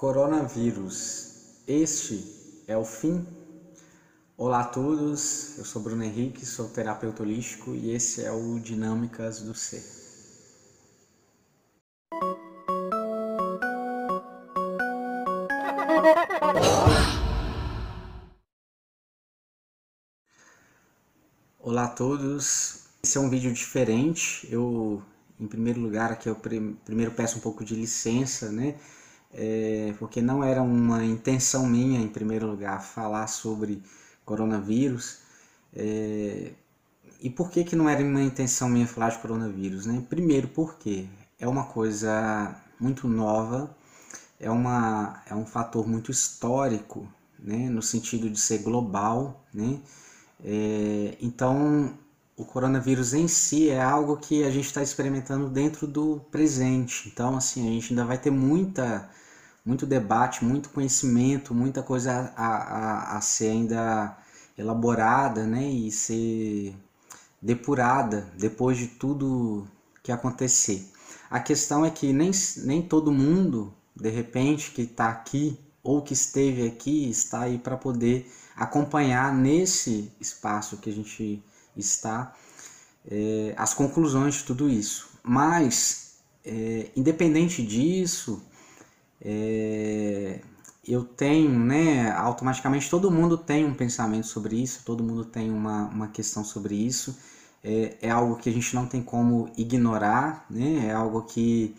Coronavírus, este é o fim? Olá a todos, eu sou Bruno Henrique, sou terapeuta holístico e esse é o Dinâmicas do Ser. Olá a todos, esse é um vídeo diferente. Eu, em primeiro lugar, aqui eu primeiro peço um pouco de licença, né? É, porque não era uma intenção minha, em primeiro lugar, falar sobre coronavírus. É, e por que, que não era uma intenção minha falar de coronavírus? Né? Primeiro, porque é uma coisa muito nova, é, uma, é um fator muito histórico, né? no sentido de ser global. Né? É, então, o coronavírus em si é algo que a gente está experimentando dentro do presente. Então, assim, a gente ainda vai ter muita muito debate, muito conhecimento, muita coisa a, a, a ser ainda elaborada né, e ser depurada depois de tudo que acontecer. A questão é que nem, nem todo mundo, de repente, que está aqui ou que esteve aqui, está aí para poder acompanhar nesse espaço que a gente está é, as conclusões de tudo isso. Mas, é, independente disso, é, eu tenho, né, automaticamente todo mundo tem um pensamento sobre isso, todo mundo tem uma, uma questão sobre isso, é, é algo que a gente não tem como ignorar, né, é algo que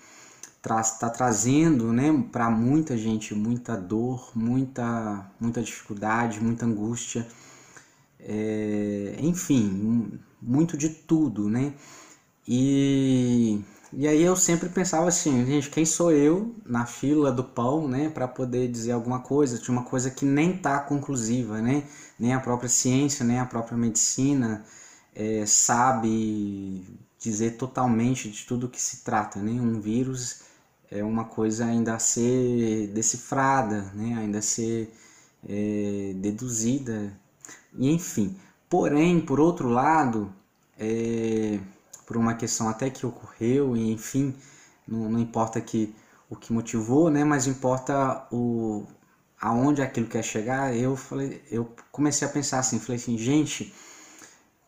está trazendo né, para muita gente muita dor, muita, muita dificuldade, muita angústia, é, enfim, muito de tudo, né? E e aí eu sempre pensava assim, gente, quem sou eu na fila do pão, né, para poder dizer alguma coisa, de uma coisa que nem tá conclusiva, né? Nem a própria ciência, nem a própria medicina é, sabe dizer totalmente de tudo que se trata, né? Um vírus é uma coisa ainda a ser decifrada, né? Ainda a ser é, deduzida, e enfim. Porém, por outro lado, é, por uma questão até que ocorreu, e enfim, não, não importa que, o que motivou, né, mas importa o aonde aquilo quer chegar. Eu falei, eu comecei a pensar assim, falei assim, gente,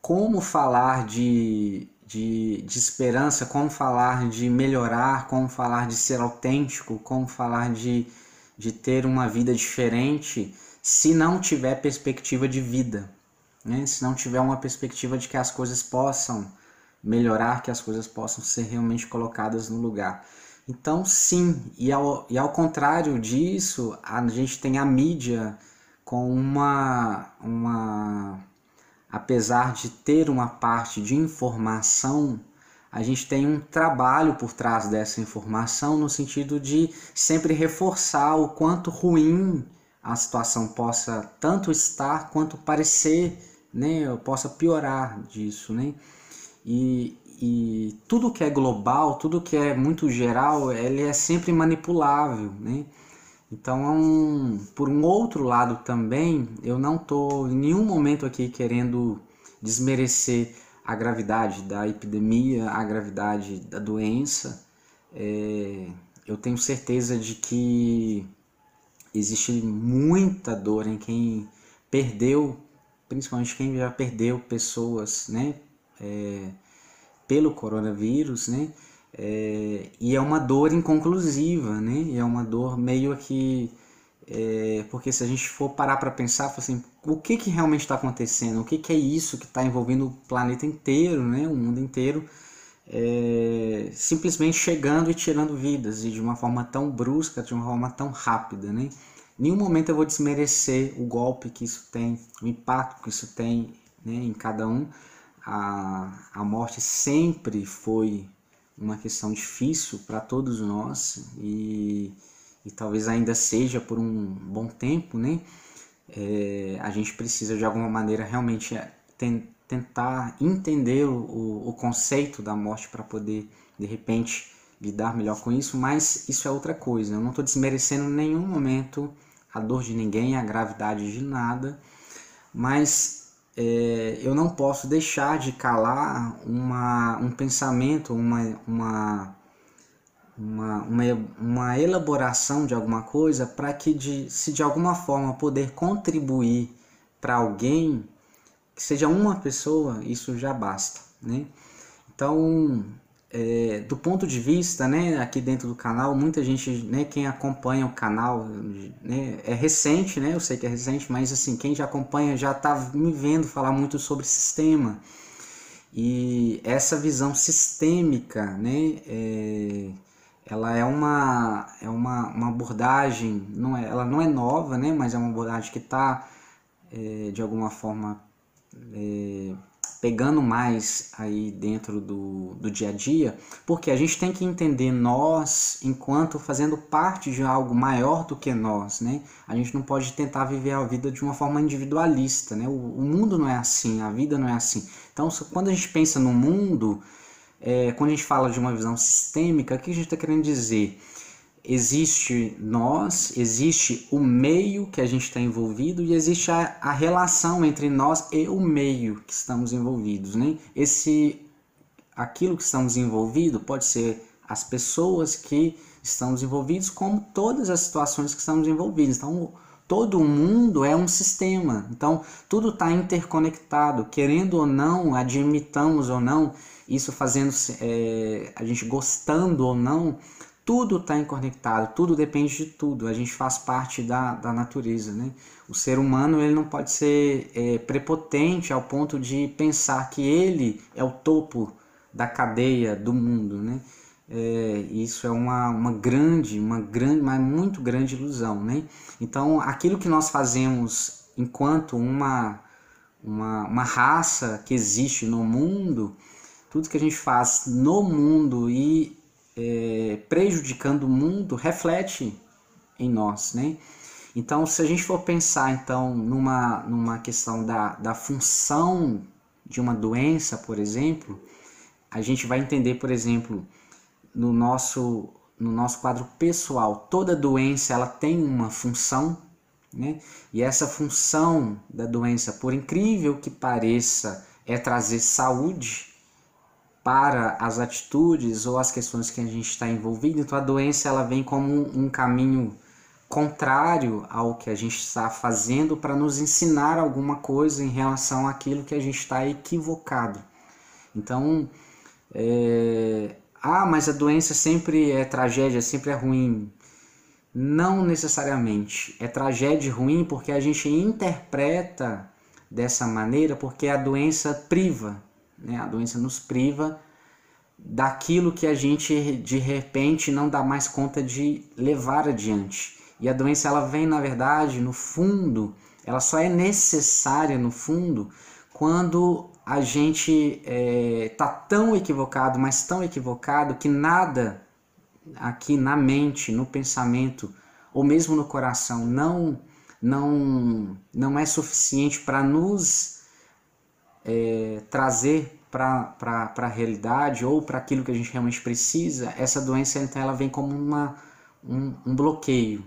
como falar de, de, de esperança, como falar de melhorar, como falar de ser autêntico, como falar de, de ter uma vida diferente, se não tiver perspectiva de vida, né? se não tiver uma perspectiva de que as coisas possam melhorar, que as coisas possam ser realmente colocadas no lugar. Então, sim, e ao, e ao contrário disso, a gente tem a mídia com uma, uma. Apesar de ter uma parte de informação, a gente tem um trabalho por trás dessa informação no sentido de sempre reforçar o quanto ruim a situação possa tanto estar quanto parecer, né, possa piorar disso, né? E, e tudo que é global, tudo que é muito geral, ele é sempre manipulável, né? Então, é por um outro lado também, eu não estou em nenhum momento aqui querendo desmerecer a gravidade da epidemia, a gravidade da doença. É, eu tenho certeza de que existe muita dor em quem perdeu, principalmente quem já perdeu pessoas, né? É, pelo coronavírus, né? É, e é uma dor inconclusiva, né? É uma dor meio que é, porque se a gente for parar para pensar, assim, o que, que realmente está acontecendo? O que, que é isso que está envolvendo o planeta inteiro, né? O mundo inteiro, é, simplesmente chegando e tirando vidas e de uma forma tão brusca, de uma forma tão rápida, né? Nenhum momento eu vou desmerecer o golpe que isso tem, o impacto que isso tem né, em cada um, a, a morte sempre foi uma questão difícil para todos nós e, e talvez ainda seja por um bom tempo, né? É, a gente precisa de alguma maneira realmente é, ten, tentar entender o, o conceito da morte para poder de repente lidar melhor com isso, mas isso é outra coisa. Eu não estou desmerecendo em nenhum momento a dor de ninguém, a gravidade de nada, mas é, eu não posso deixar de calar uma, um pensamento, uma, uma, uma, uma, uma elaboração de alguma coisa para que, de, se de alguma forma poder contribuir para alguém, que seja uma pessoa, isso já basta. Né? Então, é, do ponto de vista, né, aqui dentro do canal, muita gente, né, quem acompanha o canal, né, é recente, né, eu sei que é recente, mas assim, quem já acompanha já está me vendo falar muito sobre sistema. E essa visão sistêmica, né, é, ela é uma, é uma, uma abordagem, não é, ela não é nova, né, mas é uma abordagem que está, é, de alguma forma, é, pegando mais aí dentro do, do dia a dia, porque a gente tem que entender nós enquanto fazendo parte de algo maior do que nós, né? A gente não pode tentar viver a vida de uma forma individualista, né? O, o mundo não é assim, a vida não é assim. Então, quando a gente pensa no mundo, é, quando a gente fala de uma visão sistêmica, o que a gente está querendo dizer? Existe nós, existe o meio que a gente está envolvido e existe a, a, relação entre nós e o meio que estamos envolvidos, né? Esse, aquilo que estamos envolvidos pode ser as pessoas que estamos envolvidos, como todas as situações que estamos envolvidos. Então, todo mundo é um sistema. Então, tudo está interconectado, querendo ou não, admitamos ou não, isso fazendo é, a gente gostando ou não, tudo está interconectado, tudo depende de tudo. A gente faz parte da, da natureza, né? O ser humano ele não pode ser é, prepotente ao ponto de pensar que ele é o topo da cadeia do mundo, né? É, isso é uma, uma grande, uma grande, mas muito grande ilusão, né? Então, aquilo que nós fazemos enquanto uma, uma, uma raça que existe no mundo, tudo que a gente faz no mundo e é, prejudicando o mundo reflete em nós, né? Então, se a gente for pensar então numa, numa questão da, da função de uma doença, por exemplo, a gente vai entender, por exemplo, no nosso, no nosso quadro pessoal, toda doença ela tem uma função, né? E essa função da doença, por incrível que pareça, é trazer saúde, para as atitudes ou as questões que a gente está envolvido, então a doença ela vem como um caminho contrário ao que a gente está fazendo para nos ensinar alguma coisa em relação àquilo que a gente está equivocado. Então, é... ah, mas a doença sempre é tragédia, sempre é ruim. Não necessariamente. É tragédia ruim porque a gente interpreta dessa maneira porque a doença priva né? A doença nos priva daquilo que a gente de repente não dá mais conta de levar adiante. E a doença ela vem, na verdade, no fundo, ela só é necessária no fundo quando a gente é, tá tão equivocado, mas tão equivocado que nada aqui na mente, no pensamento ou mesmo no coração não não não é suficiente para nos é, trazer para a realidade ou para aquilo que a gente realmente precisa, essa doença então ela vem como uma, um, um bloqueio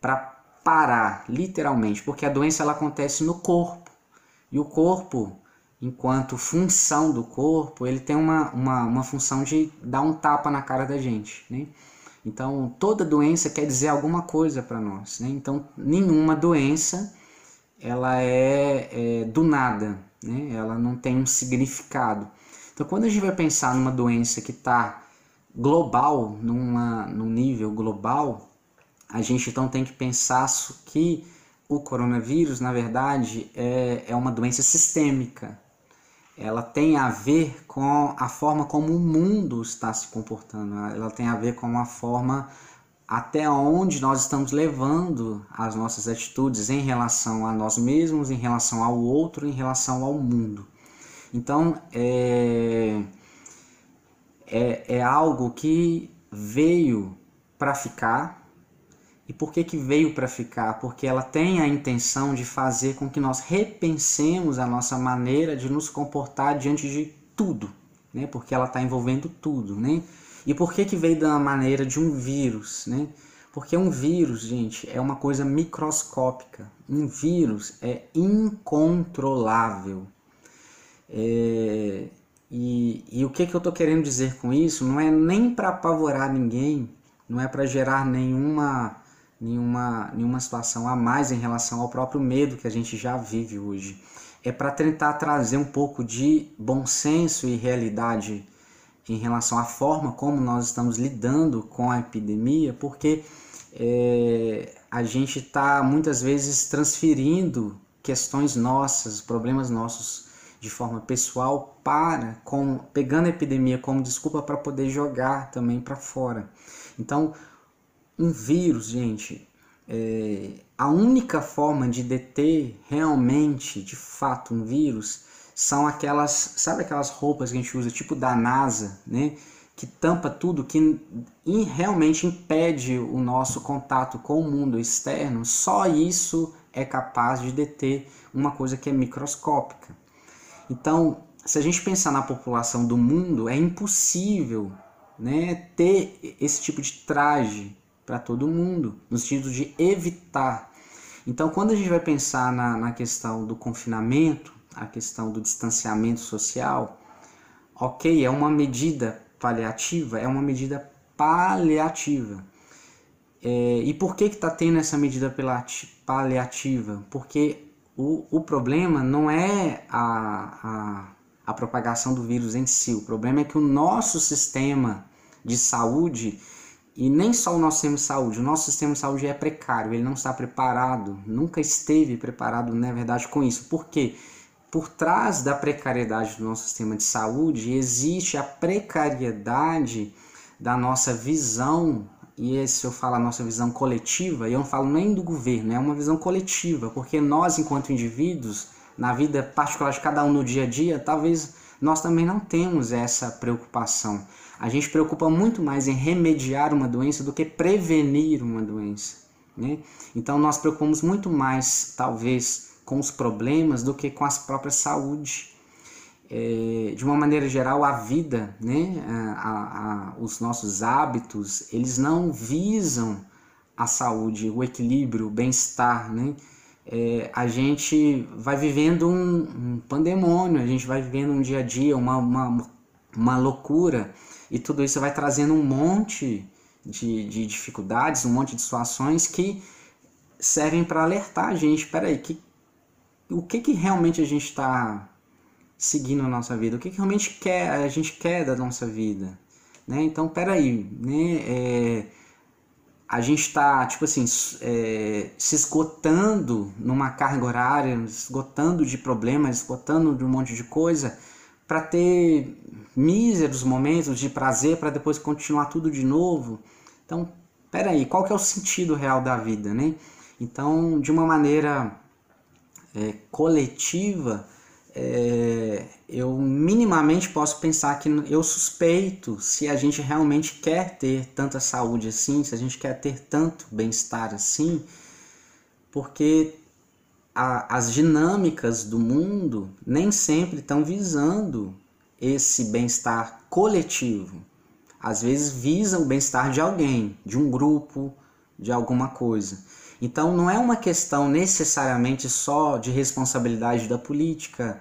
para parar, literalmente, porque a doença ela acontece no corpo e o corpo, enquanto função do corpo, ele tem uma, uma, uma função de dar um tapa na cara da gente, né? Então, toda doença quer dizer alguma coisa para nós, né? Então, nenhuma doença ela é, é do nada, né? ela não tem um significado. Então, quando a gente vai pensar numa doença que está global, numa, num nível global, a gente então tem que pensar que o coronavírus, na verdade, é, é uma doença sistêmica. Ela tem a ver com a forma como o mundo está se comportando, ela tem a ver com a forma até onde nós estamos levando as nossas atitudes em relação a nós mesmos, em relação ao outro, em relação ao mundo. Então, é, é, é algo que veio para ficar. E por que, que veio para ficar? Porque ela tem a intenção de fazer com que nós repensemos a nossa maneira de nos comportar diante de tudo, né? porque ela está envolvendo tudo. Né? E por que, que veio da maneira de um vírus? Né? Porque um vírus, gente, é uma coisa microscópica. Um vírus é incontrolável. É... E, e o que, que eu estou querendo dizer com isso não é nem para apavorar ninguém, não é para gerar nenhuma, nenhuma, nenhuma situação a mais em relação ao próprio medo que a gente já vive hoje. É para tentar trazer um pouco de bom senso e realidade em relação à forma como nós estamos lidando com a epidemia, porque é, a gente está muitas vezes transferindo questões nossas, problemas nossos de forma pessoal para com pegando a epidemia como desculpa para poder jogar também para fora. Então, um vírus, gente, é, a única forma de deter realmente, de fato, um vírus são aquelas, sabe aquelas roupas que a gente usa, tipo da NASA, né? Que tampa tudo, que realmente impede o nosso contato com o mundo externo. Só isso é capaz de deter uma coisa que é microscópica. Então, se a gente pensar na população do mundo, é impossível né, ter esse tipo de traje para todo mundo, no sentido de evitar. Então, quando a gente vai pensar na, na questão do confinamento, a questão do distanciamento social, ok, é uma medida paliativa, é uma medida paliativa. É, e por que está tendo essa medida paliativa? Porque o, o problema não é a, a, a propagação do vírus em si, o problema é que o nosso sistema de saúde, e nem só o nosso sistema de saúde, o nosso sistema de saúde é precário, ele não está preparado, nunca esteve preparado, na verdade, com isso. Por quê? Por trás da precariedade do nosso sistema de saúde existe a precariedade da nossa visão e esse eu falo a nossa visão coletiva, e eu não falo nem do governo, é uma visão coletiva, porque nós, enquanto indivíduos, na vida particular de cada um no dia a dia, talvez nós também não temos essa preocupação. A gente preocupa muito mais em remediar uma doença do que prevenir uma doença. Né? Então nós preocupamos muito mais, talvez, com os problemas do que com a própria saúde é, de uma maneira geral, a vida, né, a, a, os nossos hábitos, eles não visam a saúde, o equilíbrio, o bem-estar, né? É, a gente vai vivendo um, um, pandemônio, a gente vai vivendo um dia a dia, uma, uma, uma loucura, e tudo isso vai trazendo um monte de, de dificuldades, um monte de situações que servem para alertar a gente, peraí, que, o que, que realmente a gente está seguindo a nossa vida, o que, que realmente quer, a gente quer da nossa vida. Né? Então, peraí, né? É, a gente está, tipo assim, é, se esgotando numa carga horária, esgotando de problemas, esgotando de um monte de coisa, para ter míseros momentos de prazer, para depois continuar tudo de novo. Então, peraí, qual que é o sentido real da vida, né? Então, de uma maneira é, coletiva, é, eu minimamente posso pensar que eu suspeito se a gente realmente quer ter tanta saúde assim, se a gente quer ter tanto bem-estar assim, porque a, as dinâmicas do mundo nem sempre estão visando esse bem-estar coletivo. Às vezes visam o bem-estar de alguém, de um grupo, de alguma coisa. Então não é uma questão necessariamente só de responsabilidade da política,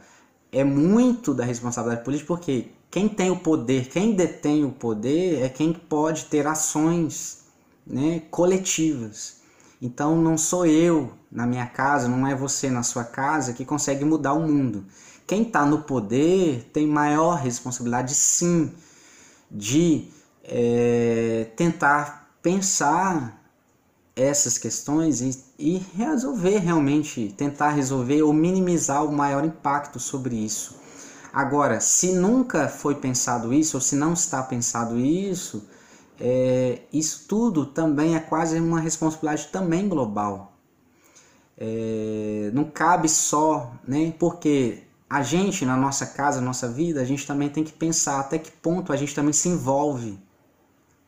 é muito da responsabilidade política, porque quem tem o poder, quem detém o poder é quem pode ter ações né, coletivas. Então não sou eu na minha casa, não é você na sua casa que consegue mudar o mundo. Quem está no poder tem maior responsabilidade, sim, de é, tentar pensar essas questões e, e resolver realmente, tentar resolver ou minimizar o maior impacto sobre isso. Agora, se nunca foi pensado isso, ou se não está pensado isso, é, isso tudo também é quase uma responsabilidade também global. É, não cabe só, né? Porque a gente, na nossa casa, na nossa vida, a gente também tem que pensar até que ponto a gente também se envolve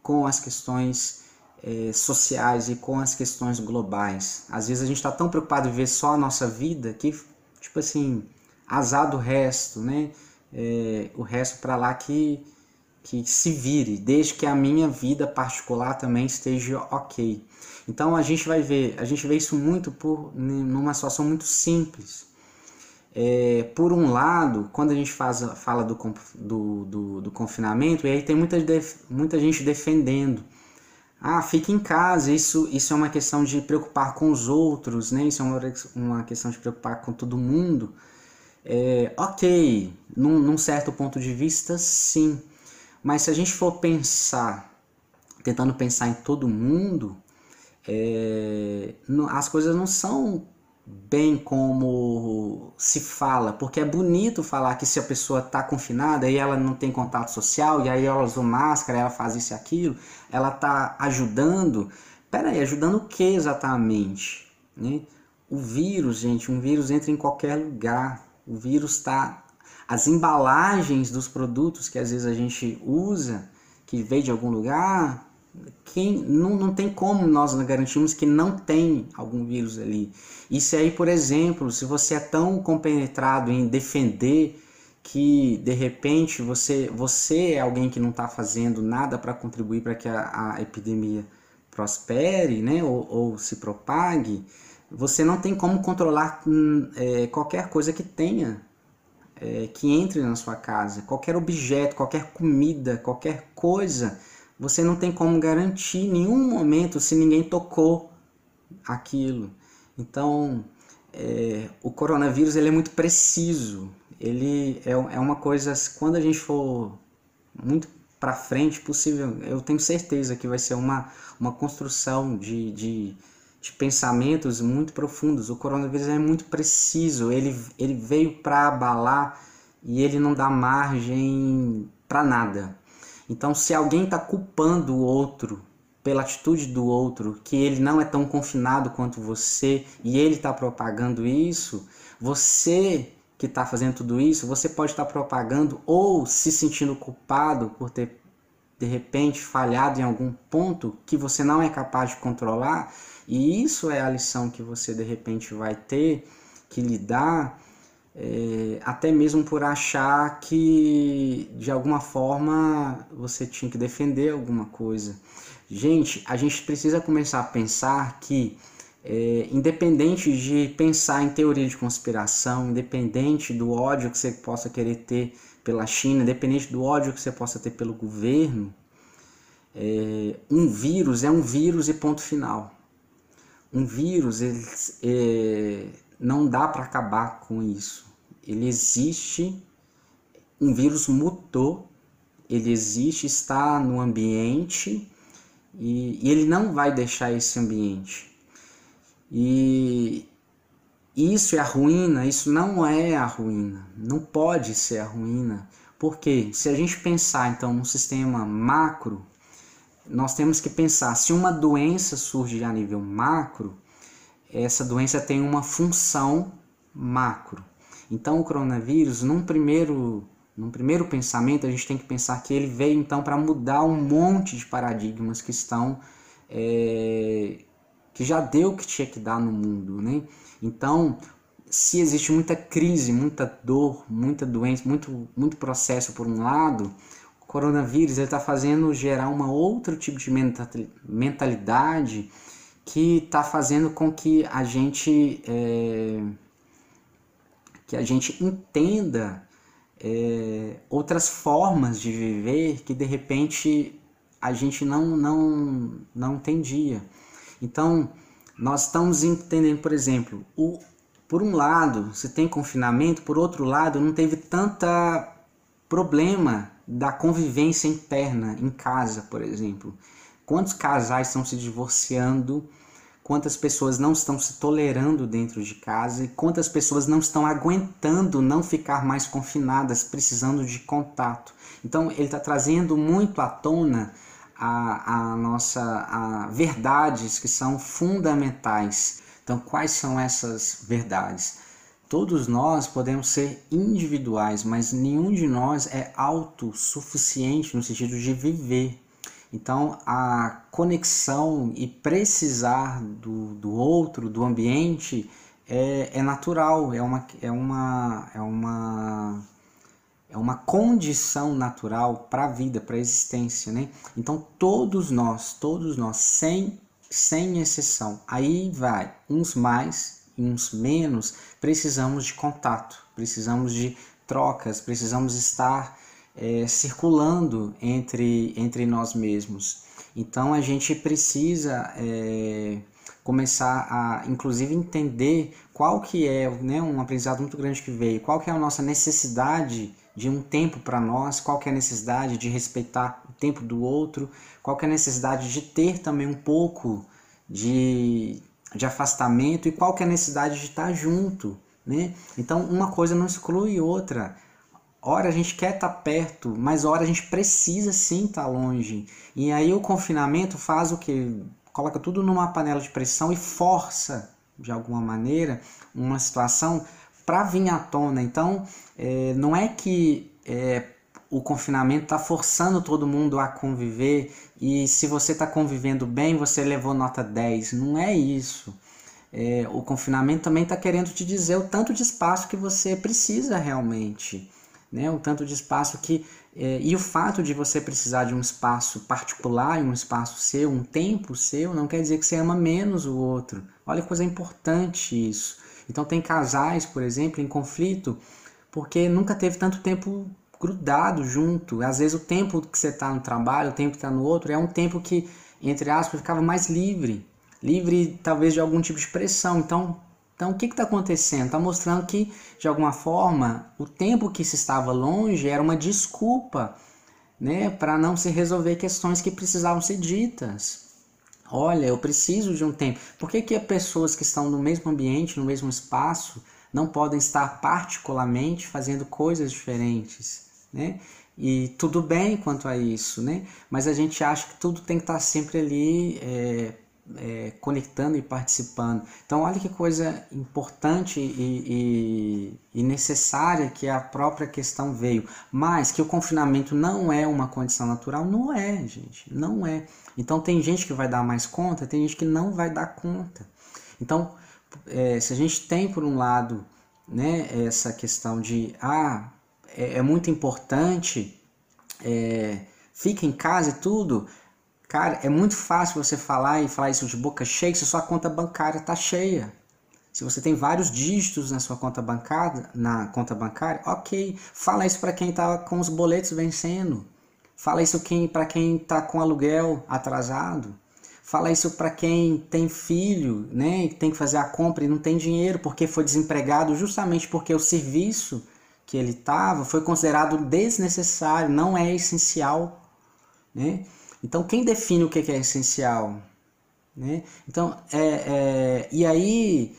com as questões é, sociais e com as questões globais. Às vezes a gente está tão preocupado em ver só a nossa vida que, tipo assim, azar do resto, né? É, o resto para lá que, que se vire, desde que a minha vida particular também esteja ok. Então a gente vai ver, a gente vê isso muito por numa situação muito simples. é, por um lado, quando a gente faz, fala do, do, do, do confinamento, e aí tem muita, muita gente defendendo. Ah, fique em casa, isso, isso é uma questão de preocupar com os outros, né? Isso é uma, uma questão de preocupar com todo mundo. É, ok, num, num certo ponto de vista, sim. Mas se a gente for pensar, tentando pensar em todo mundo, é, as coisas não são bem como se fala, porque é bonito falar que se a pessoa está confinada e ela não tem contato social, e aí ela usa máscara, ela faz isso e aquilo, ela está ajudando. Peraí, ajudando o que exatamente? Né? O vírus, gente, um vírus entra em qualquer lugar. O vírus está. As embalagens dos produtos que às vezes a gente usa, que veio de algum lugar, quem não, não tem como nós garantirmos que não tem algum vírus ali. Isso aí, por exemplo, se você é tão compenetrado em defender que de repente você, você é alguém que não está fazendo nada para contribuir para que a, a, epidemia prospere né, ou, ou, se propague, você não tem como controlar hum, é, qualquer coisa que tenha, é, que entre na sua casa, qualquer objeto, qualquer comida, qualquer coisa você não tem como garantir nenhum momento se ninguém tocou aquilo. Então, é, o coronavírus ele é muito preciso. Ele é, é uma coisa, quando a gente for muito para frente possível, eu tenho certeza que vai ser uma, uma construção de, de, de pensamentos muito profundos. O coronavírus é muito preciso, ele, ele veio para abalar e ele não dá margem para nada. Então, se alguém está culpando o outro pela atitude do outro, que ele não é tão confinado quanto você e ele está propagando isso, você que está fazendo tudo isso, você pode estar tá propagando ou se sentindo culpado por ter de repente falhado em algum ponto que você não é capaz de controlar, e isso é a lição que você de repente vai ter que lidar é, até mesmo por achar que de alguma forma você tinha que defender alguma coisa. Gente, a gente precisa começar a pensar que, é, independente de pensar em teoria de conspiração, independente do ódio que você possa querer ter pela China, independente do ódio que você possa ter pelo governo, é, um vírus é um vírus e ponto final. Um vírus ele, é, não dá para acabar com isso. Ele existe, um vírus mutou, ele existe, está no ambiente e, e ele não vai deixar esse ambiente. E isso é a ruína, isso não é a ruína, não pode ser a ruína, porque se a gente pensar então num sistema macro, nós temos que pensar se uma doença surge a nível macro, essa doença tem uma função macro. Então o coronavírus, num primeiro, num primeiro pensamento, a gente tem que pensar que ele veio então para mudar um monte de paradigmas que estão é, que já deu o que tinha que dar no mundo, né? Então, se existe muita crise, muita dor, muita doença, muito, muito processo por um lado, o coronavírus está fazendo gerar uma outro tipo de mentalidade que está fazendo com que a gente é, que a gente entenda é, outras formas de viver que de repente a gente não, não, não entendia. Então, nós estamos entendendo, por exemplo, o, por um lado, você tem confinamento, por outro lado, não teve tanta problema da convivência interna em casa, por exemplo. Quantos casais estão se divorciando quantas pessoas não estão se tolerando dentro de casa e quantas pessoas não estão aguentando não ficar mais confinadas, precisando de contato. Então ele está trazendo muito à tona a, a nossa a verdades que são fundamentais. Então quais são essas verdades? Todos nós podemos ser individuais, mas nenhum de nós é autossuficiente no sentido de viver então, a conexão e precisar do, do outro, do ambiente, é, é natural, é uma, é, uma, é, uma, é uma condição natural para a vida, para a existência. Né? Então, todos nós, todos nós, sem, sem exceção, aí vai uns mais uns menos, precisamos de contato, precisamos de trocas, precisamos estar é, circulando entre, entre nós mesmos. Então a gente precisa é, começar a, inclusive, entender qual que é né, um aprendizado muito grande que veio, qual que é a nossa necessidade de um tempo para nós, qual que é a necessidade de respeitar o tempo do outro, qual que é a necessidade de ter também um pouco de, de afastamento e qual que é a necessidade de estar junto, né? Então uma coisa não exclui outra. Ora a gente quer estar perto, mas ora a gente precisa sim estar longe. E aí o confinamento faz o que? Coloca tudo numa panela de pressão e força, de alguma maneira, uma situação para vir à tona. Então, é, não é que é, o confinamento está forçando todo mundo a conviver e se você está convivendo bem, você levou nota 10. Não é isso. É, o confinamento também está querendo te dizer o tanto de espaço que você precisa realmente né? o tanto de espaço que. É, e o fato de você precisar de um espaço particular, um espaço seu, um tempo seu, não quer dizer que você ama menos o outro. Olha que coisa importante isso. Então, tem casais, por exemplo, em conflito, porque nunca teve tanto tempo grudado junto. Às vezes, o tempo que você está no trabalho, o tempo que está no outro, é um tempo que, entre aspas, ficava mais livre livre talvez de algum tipo de pressão. Então, então, o que está acontecendo? Está mostrando que, de alguma forma, o tempo que se estava longe era uma desculpa né, para não se resolver questões que precisavam ser ditas. Olha, eu preciso de um tempo. Por que, que pessoas que estão no mesmo ambiente, no mesmo espaço, não podem estar particularmente fazendo coisas diferentes? Né? E tudo bem quanto a isso, né? mas a gente acha que tudo tem que estar sempre ali. É, é, conectando e participando. Então, olha que coisa importante e, e, e, necessária que a própria questão veio. Mas que o confinamento não é uma condição natural, não é, gente, não é. Então, tem gente que vai dar mais conta, tem gente que não vai dar conta. Então, é, se a gente tem, por um lado, né, essa questão de, ah, é, é muito importante, é, fica em casa e tudo, Cara, é muito fácil você falar e falar isso de boca cheia se sua conta bancária está cheia. Se você tem vários dígitos na sua conta bancária, na conta bancária, ok. Fala isso para quem está com os boletos vencendo. Fala isso para quem está com aluguel atrasado. Fala isso para quem tem filho, né, e tem que fazer a compra e não tem dinheiro porque foi desempregado justamente porque o serviço que ele estava foi considerado desnecessário, não é essencial, né? Então, quem define o que é essencial? Né? Então, é, é, e aí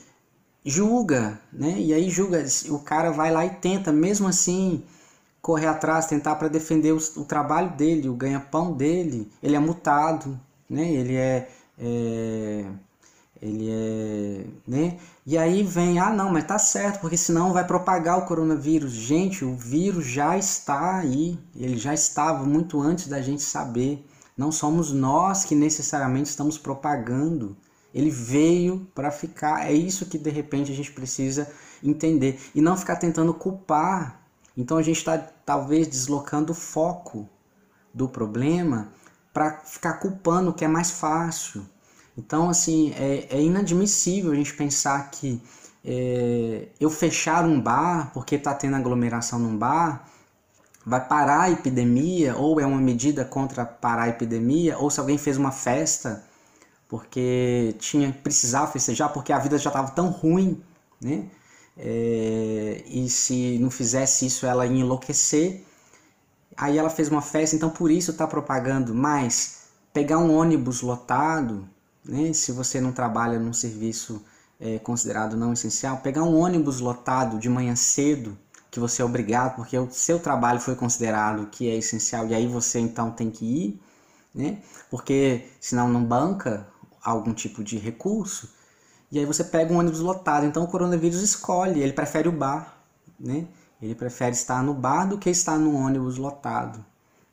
julga, né? E aí julga, o cara vai lá e tenta, mesmo assim, correr atrás, tentar para defender o, o, trabalho dele, o ganha-pão dele. Ele é mutado, né? Ele é, é, ele é, né? E aí vem, ah, não, mas tá certo, porque senão vai propagar o coronavírus. Gente, o vírus já está aí, ele já estava muito antes da gente saber. Não somos nós que necessariamente estamos propagando. Ele veio para ficar. É isso que de repente a gente precisa entender. E não ficar tentando culpar. Então a gente está talvez deslocando o foco do problema para ficar culpando o que é mais fácil. Então, assim, é, é inadmissível a gente pensar que é, eu fechar um bar porque está tendo aglomeração num bar vai parar a epidemia, ou é uma medida contra parar a epidemia, ou se alguém fez uma festa porque tinha precisava festejar, porque a vida já estava tão ruim, né? É, e se não fizesse isso ela ia enlouquecer. Aí ela fez uma festa, então por isso está propagando. Mas pegar um ônibus lotado, né? Se você não trabalha num serviço é, considerado não essencial, pegar um ônibus lotado de manhã cedo que você é obrigado, porque o seu trabalho foi considerado que é essencial e aí você então tem que ir, né? Porque senão não banca algum tipo de recurso. E aí você pega um ônibus lotado. Então o coronavírus escolhe, ele prefere o bar, né? Ele prefere estar no bar do que estar no ônibus lotado.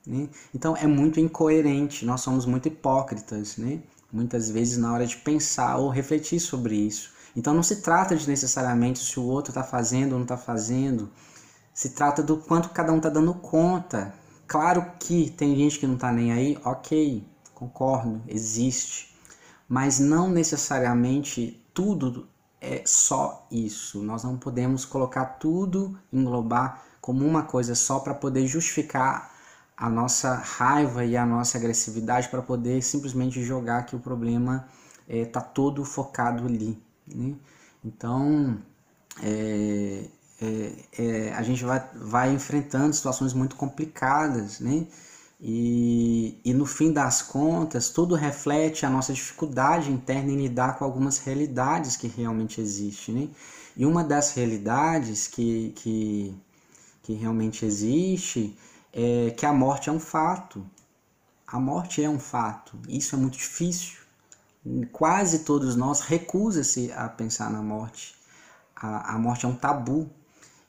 Né? Então é muito incoerente, nós somos muito hipócritas, né? muitas vezes na hora de pensar ou refletir sobre isso. Então não se trata de necessariamente se o outro está fazendo ou não está fazendo, se trata do quanto cada um está dando conta. Claro que tem gente que não está nem aí, ok, concordo, existe. Mas não necessariamente tudo é só isso. Nós não podemos colocar tudo, englobar como uma coisa só para poder justificar a nossa raiva e a nossa agressividade para poder simplesmente jogar que o problema está é, todo focado ali. Né? Então, é, é, é, a gente vai, vai enfrentando situações muito complicadas, né? E, e no fim das contas, tudo reflete a nossa dificuldade interna em lidar com algumas realidades que realmente existem. Né? E uma das realidades que, que, que realmente existe é que a morte é um fato. A morte é um fato. Isso é muito difícil. Quase todos nós recusa-se a pensar na morte. A, a morte é um tabu.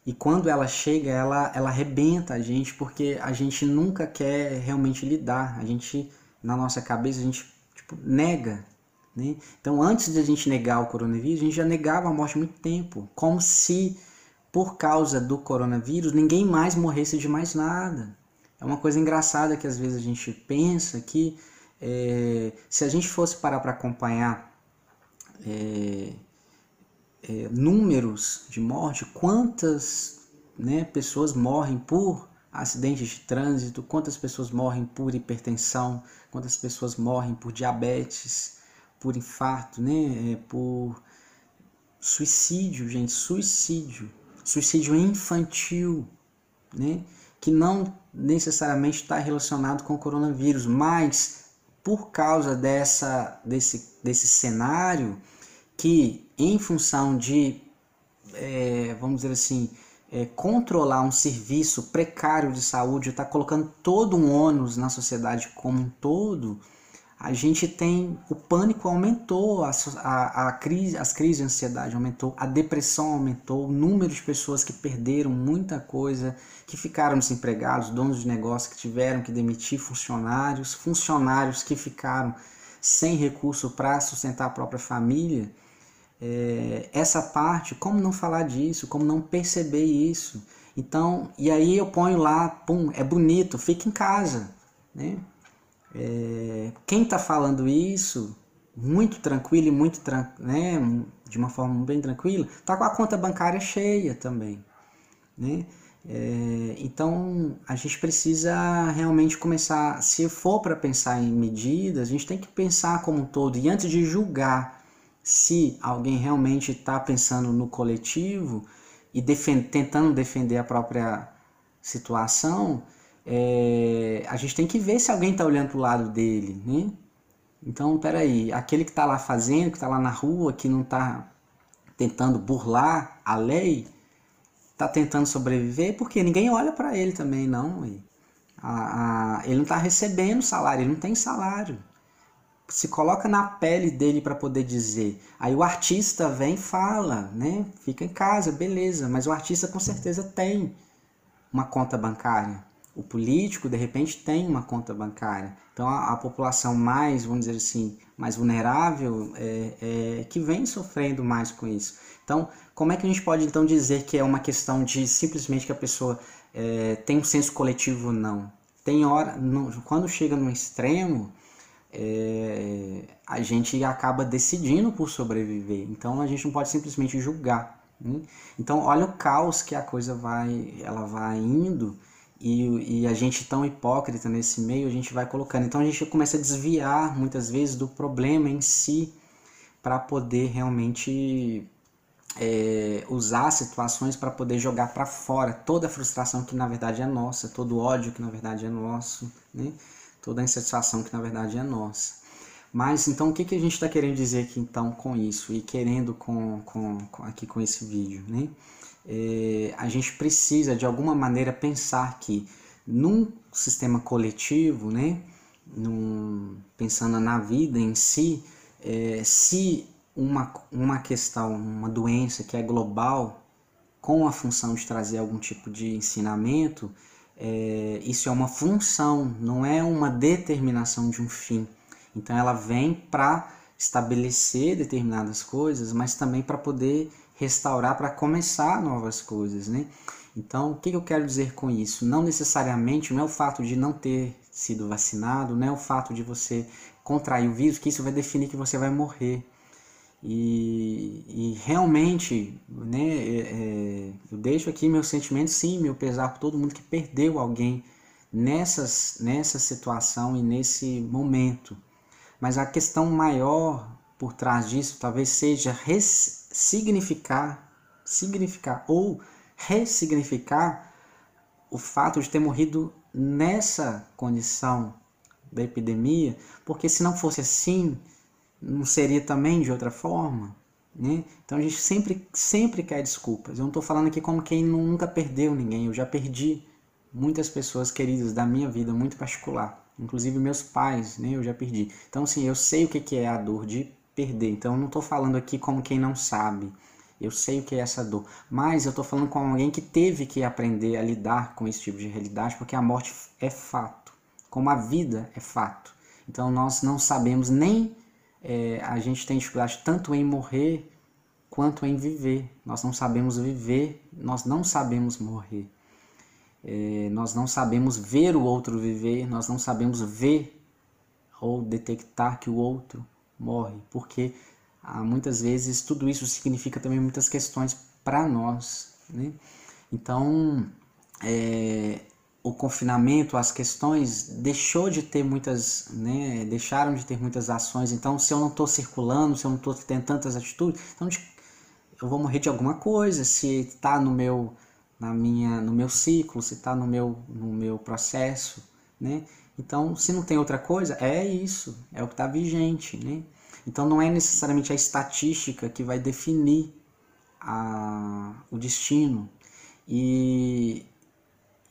E quando ela chega, ela, ela arrebenta a gente, porque a gente nunca quer realmente lidar. A gente, na nossa cabeça, a gente tipo, nega. Né? Então, antes de a gente negar o coronavírus, a gente já negava a morte há muito tempo. Como se, por causa do coronavírus, ninguém mais morresse de mais nada. É uma coisa engraçada que às vezes a gente pensa que é, se a gente fosse parar para acompanhar é, é, números de morte, quantas né, pessoas morrem por acidentes de trânsito, quantas pessoas morrem por hipertensão, quantas pessoas morrem por diabetes, por infarto, né, é, por suicídio, gente, suicídio, suicídio infantil, né, que não necessariamente está relacionado com o coronavírus, mas por causa dessa, desse, desse cenário, que, em função de, é, vamos dizer assim, é, controlar um serviço precário de saúde, está colocando todo um ônus na sociedade como um todo, a gente tem o pânico aumentou, a, a, a, crise, as crises de ansiedade aumentou, a depressão aumentou, o número de pessoas que perderam muita coisa, que ficaram desempregados, donos de negócio que tiveram que demitir funcionários, funcionários que ficaram sem recurso para sustentar a própria família é, essa parte, como não falar disso, como não perceber isso. Então, e aí eu ponho lá, pum, é bonito, fica em casa. Né? É, quem está falando isso, muito tranquilo e muito né, de uma forma bem tranquila, está com a conta bancária cheia também. Né? É, então a gente precisa realmente começar, se for para pensar em medidas, a gente tem que pensar como um todo e antes de julgar se alguém realmente está pensando no coletivo e defend, tentando defender a própria situação, é, a gente tem que ver se alguém está olhando para o lado dele, né? Então, peraí, aquele que está lá fazendo, que está lá na rua, que não está tentando burlar a lei, está tentando sobreviver, porque ninguém olha para ele também, não. A, a, ele não está recebendo salário, ele não tem salário se coloca na pele dele para poder dizer. Aí o artista vem e fala, né? Fica em casa, beleza, mas o artista com certeza tem uma conta bancária. O político, de repente, tem uma conta bancária. Então, a, a população mais, vamos dizer assim, mais vulnerável é, é, que vem sofrendo mais com isso. Então, como é que a gente pode, então, dizer que é uma questão de simplesmente que a pessoa é, tem um senso coletivo ou não? Tem hora, no, quando chega no extremo, é, a gente acaba decidindo por sobreviver. Então a gente não pode simplesmente julgar. Né? Então olha o caos que a coisa vai, ela vai indo e, e a gente tão hipócrita nesse meio, a gente vai colocando. Então a gente começa a desviar muitas vezes do problema em si para poder realmente é, usar situações para poder jogar para fora toda a frustração que na verdade é nossa, todo o ódio que na verdade é nosso, né? Toda a insatisfação que na verdade é nossa. Mas então o que, que a gente está querendo dizer aqui então com isso e querendo com, com, com aqui com esse vídeo, né? É, a gente precisa de alguma maneira pensar que num sistema coletivo, né? Num, pensando na vida em si, é, se uma, uma questão, uma doença que é global, com a função de trazer algum tipo de ensinamento, é, isso é uma função, não é uma determinação de um fim. Então ela vem para estabelecer determinadas coisas, mas também para poder restaurar, para começar novas coisas, né? Então, o que eu quero dizer com isso? Não necessariamente, não é o fato de não ter sido vacinado, não é o fato de você contrair o vírus, que isso vai definir que você vai morrer. E, e realmente, né, é, é, eu deixo aqui meus sentimentos, sim, meu pesar por todo mundo que perdeu alguém nessas, nessa situação e nesse momento. Mas a questão maior por trás disso talvez seja ressignificar, significar ou ressignificar o fato de ter morrido nessa condição da epidemia, porque se não fosse assim, não seria também de outra forma? Né? Então a gente sempre, sempre quer desculpas. Eu não estou falando aqui como quem nunca perdeu ninguém, eu já perdi muitas pessoas queridas da minha vida muito particular, inclusive meus pais, né? eu já perdi. Então, assim, eu sei o que é a dor de perder. Então, eu não estou falando aqui como quem não sabe. Eu sei o que é essa dor, mas eu estou falando com alguém que teve que aprender a lidar com esse tipo de realidade, porque a morte é fato, como a vida é fato. Então nós não sabemos nem é, a gente tem dificuldade tanto em morrer quanto em viver. Nós não sabemos viver, nós não sabemos morrer. É, nós não sabemos ver o outro viver, nós não sabemos ver ou detectar que o outro morre, porque ah, muitas vezes tudo isso significa também muitas questões para nós. Né? Então, é, o confinamento, as questões, deixou de ter muitas, né, deixaram de ter muitas ações. Então, se eu não estou circulando, se eu não estou tendo tantas atitudes, então eu vou morrer de alguma coisa. Se está no meu, na minha, no meu ciclo, se está no meu, no meu processo, né? Então, se não tem outra coisa, é isso, é o que está vigente, né? Então não é necessariamente a estatística que vai definir a, o destino. E,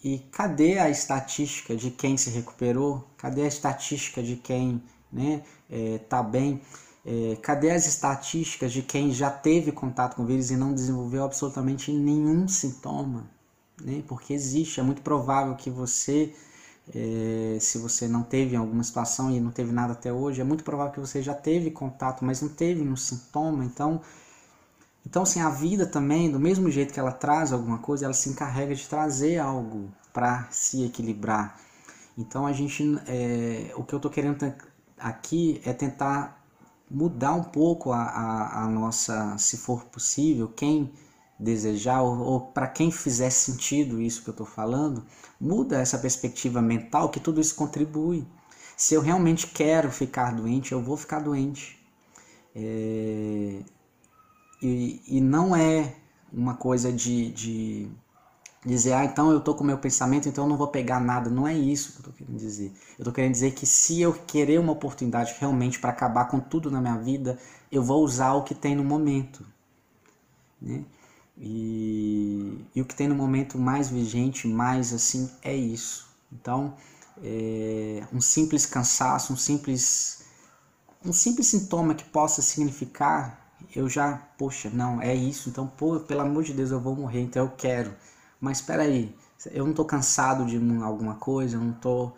e cadê a estatística de quem se recuperou? Cadê a estatística de quem né, é, tá bem? É, cadê as estatísticas de quem já teve contato com o vírus e não desenvolveu absolutamente nenhum sintoma? Né? Porque existe, é muito provável que você é, se você não teve alguma situação e não teve nada até hoje, é muito provável que você já teve contato, mas não teve um sintoma. Então, então assim, a vida também, do mesmo jeito que ela traz alguma coisa, ela se encarrega de trazer algo para se equilibrar. Então a gente, é, o que eu estou querendo aqui é tentar mudar um pouco a, a, a nossa, se for possível, quem desejar, ou, ou para quem fizer sentido isso que eu estou falando, muda essa perspectiva mental que tudo isso contribui. Se eu realmente quero ficar doente, eu vou ficar doente. É, e, e não é uma coisa de, de dizer, ah, então eu estou com o meu pensamento, então eu não vou pegar nada. Não é isso que eu estou querendo dizer. Eu estou querendo dizer que se eu querer uma oportunidade realmente para acabar com tudo na minha vida, eu vou usar o que tem no momento. Né? E, e o que tem no momento mais vigente, mais assim, é isso. Então, é, um simples cansaço, um simples, um simples sintoma que possa significar, eu já, poxa, não, é isso, então, pô, pelo amor de Deus, eu vou morrer, então eu quero. Mas espera aí, eu não estou cansado de alguma coisa, eu não estou,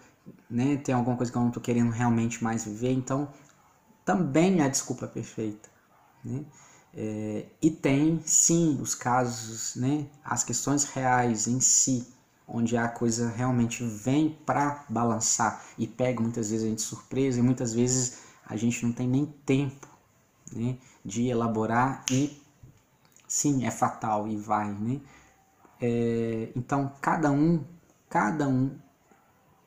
né, tem alguma coisa que eu não estou querendo realmente mais viver, então também é a desculpa perfeita, né? É, e tem sim os casos, né, as questões reais em si, onde a coisa realmente vem para balançar e pega muitas vezes a gente surpresa e muitas vezes a gente não tem nem tempo né, de elaborar e sim, é fatal e vai. Né? É, então cada um, cada um,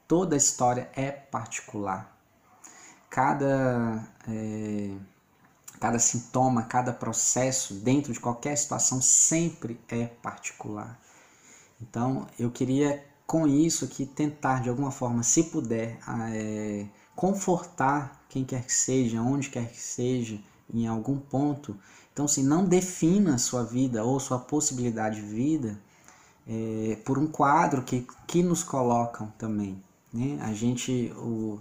toda a história é particular. Cada. É, Cada sintoma, cada processo dentro de qualquer situação sempre é particular. Então, eu queria com isso aqui tentar de alguma forma, se puder, é, confortar quem quer que seja, onde quer que seja, em algum ponto. Então, se assim, não defina sua vida ou sua possibilidade de vida é, por um quadro que, que nos colocam também. Né? A gente, o,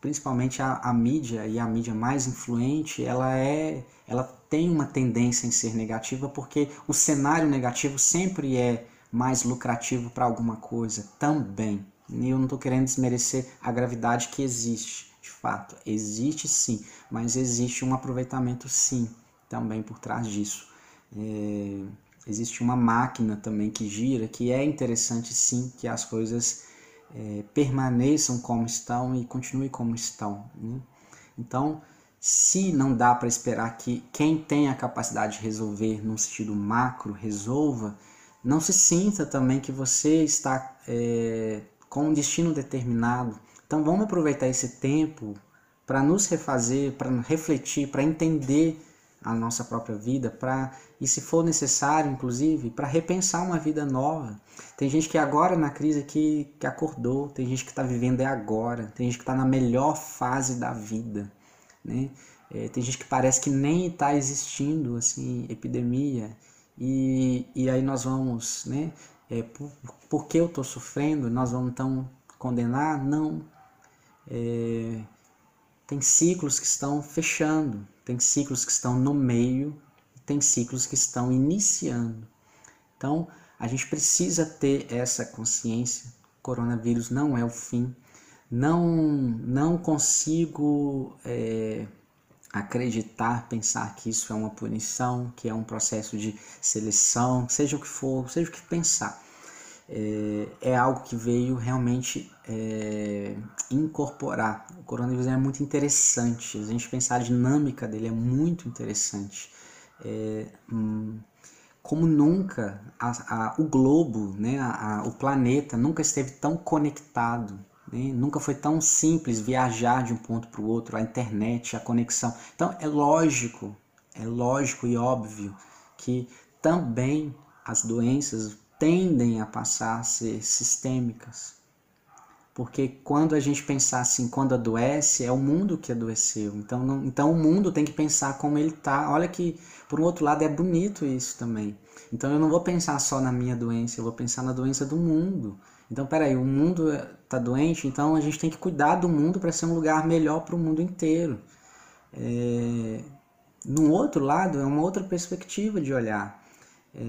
principalmente a, a, mídia e a mídia mais influente, ela é, ela tem uma tendência em ser negativa porque o cenário negativo sempre é mais lucrativo para alguma coisa também. E eu não estou querendo desmerecer a gravidade que existe, de fato, existe sim, mas existe um aproveitamento sim também por trás disso. É, existe uma máquina também que gira, que é interessante sim que as coisas é, permaneçam como estão e continuem como estão. Né? Então, se não dá para esperar que quem tem a capacidade de resolver num sentido macro resolva, não se sinta também que você está é, com um destino determinado. Então vamos aproveitar esse tempo para nos refazer, para refletir, para entender a nossa própria vida, para e se for necessário, inclusive, para repensar uma vida nova. Tem gente que agora na crise que, que acordou, tem gente que está vivendo é agora, tem gente que está na melhor fase da vida, né? É, tem gente que parece que nem está existindo assim epidemia e, e aí nós vamos, né? É, por, por que eu estou sofrendo? Nós vamos então condenar? Não. É, tem ciclos que estão fechando, tem ciclos que estão no meio, tem ciclos que estão iniciando. Então, a gente precisa ter essa consciência. O coronavírus não é o fim. Não, não consigo é, acreditar, pensar que isso é uma punição, que é um processo de seleção, seja o que for, seja o que pensar é, é algo que veio realmente é, incorporar. O coronavírus é muito interessante, a gente pensar a dinâmica dele é muito interessante. É, hum, como nunca a, a, o globo, né, a, o planeta nunca esteve tão conectado, né, nunca foi tão simples viajar de um ponto para o outro, a internet, a conexão. Então é lógico, é lógico e óbvio que também as doenças tendem a passar a ser sistêmicas. Porque quando a gente pensar assim, quando adoece, é o mundo que adoeceu. Então, não, então o mundo tem que pensar como ele está. Olha que, por um outro lado, é bonito isso também. Então eu não vou pensar só na minha doença, eu vou pensar na doença do mundo. Então, peraí, o mundo está doente, então a gente tem que cuidar do mundo para ser um lugar melhor para o mundo inteiro. É... Num outro lado, é uma outra perspectiva de olhar. É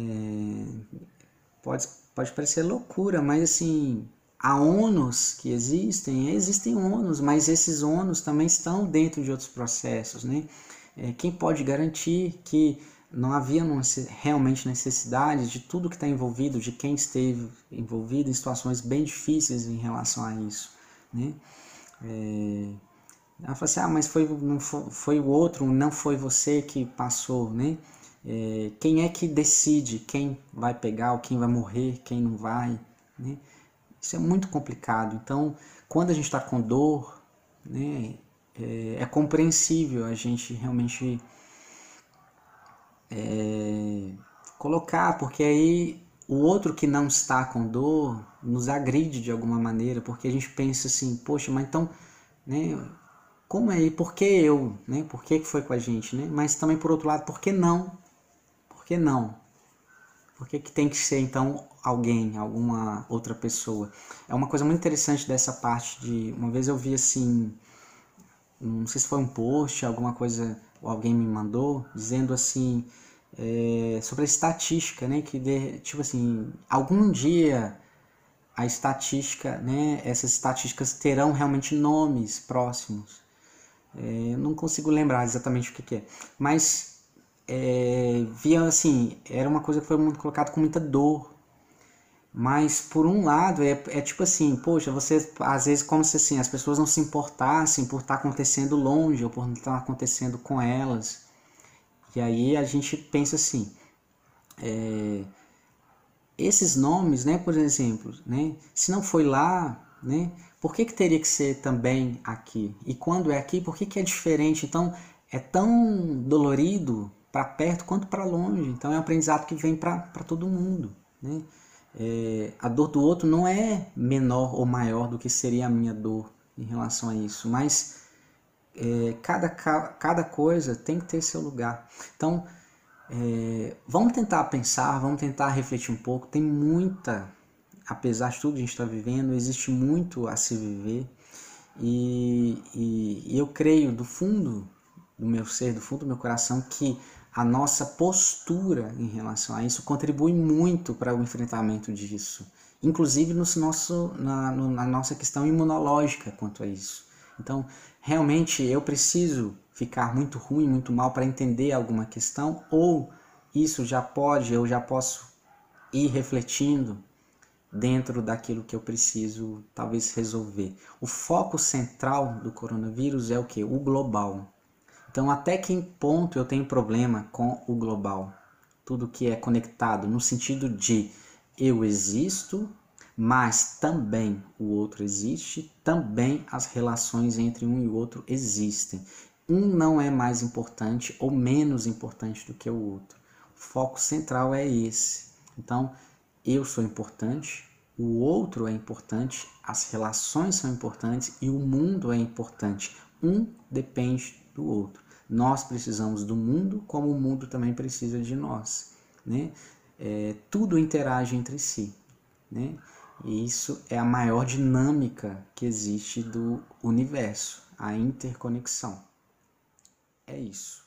pode, pode parecer loucura, mas assim, há ônus que existem, existem ônus, mas esses ônus também estão dentro de outros processos, né? É, quem pode garantir que não havia realmente necessidade de tudo que está envolvido, de quem esteve envolvido em situações bem difíceis em relação a isso, né? É, ela fala assim, ah, mas foi, não foi, foi o outro, não foi você que passou, né? É, quem é que decide quem vai pegar ou quem vai morrer, quem não vai? Né? Isso é muito complicado. Então, quando a gente está com dor, né, é, é, compreensível a gente realmente é, colocar, porque aí o outro que não está com dor nos agride de alguma maneira, porque a gente pensa assim, poxa, mas então, né, como é? Por que eu? Né? Por que foi com a gente? Né? Mas também, por outro lado, por que não? que não? Por que, que tem que ser então alguém, alguma outra pessoa? É uma coisa muito interessante dessa parte de. Uma vez eu vi assim, não sei se foi um post, alguma coisa, alguém me mandou, dizendo assim, é, sobre a estatística, né? Que de, tipo assim, algum dia a estatística, né? Essas estatísticas terão realmente nomes próximos. É, não consigo lembrar exatamente o que, que é, mas é, via assim, era uma coisa que foi muito colocado com muita dor. Mas por um lado é, é tipo assim, poxa, você às vezes como se assim, as pessoas não se importassem por estar tá acontecendo longe ou por não estar tá acontecendo com elas. E aí a gente pensa assim, é, esses nomes, né, por exemplo, né, se não foi lá, né, por que, que teria que ser também aqui? E quando é aqui, por que, que é diferente? Então é tão dolorido para perto quanto para longe. Então é um aprendizado que vem para todo mundo. Né? É, a dor do outro não é menor ou maior do que seria a minha dor em relação a isso, mas é, cada, cada coisa tem que ter seu lugar. Então é, vamos tentar pensar, vamos tentar refletir um pouco. Tem muita, apesar de tudo que a gente está vivendo, existe muito a se viver. E, e, e eu creio do fundo do meu ser, do fundo do meu coração, que a nossa postura em relação a isso contribui muito para o enfrentamento disso, inclusive no nosso, na, na nossa questão imunológica quanto a isso. Então, realmente eu preciso ficar muito ruim, muito mal para entender alguma questão, ou isso já pode, eu já posso ir refletindo dentro daquilo que eu preciso talvez resolver. O foco central do coronavírus é o que? O global. Então, até que ponto eu tenho problema com o global? Tudo que é conectado, no sentido de eu existo, mas também o outro existe, também as relações entre um e o outro existem. Um não é mais importante ou menos importante do que o outro. O foco central é esse. Então, eu sou importante, o outro é importante, as relações são importantes e o mundo é importante. Um depende do outro. Nós precisamos do mundo, como o mundo também precisa de nós. Né? É, tudo interage entre si. Né? E isso é a maior dinâmica que existe do universo, a interconexão. É isso.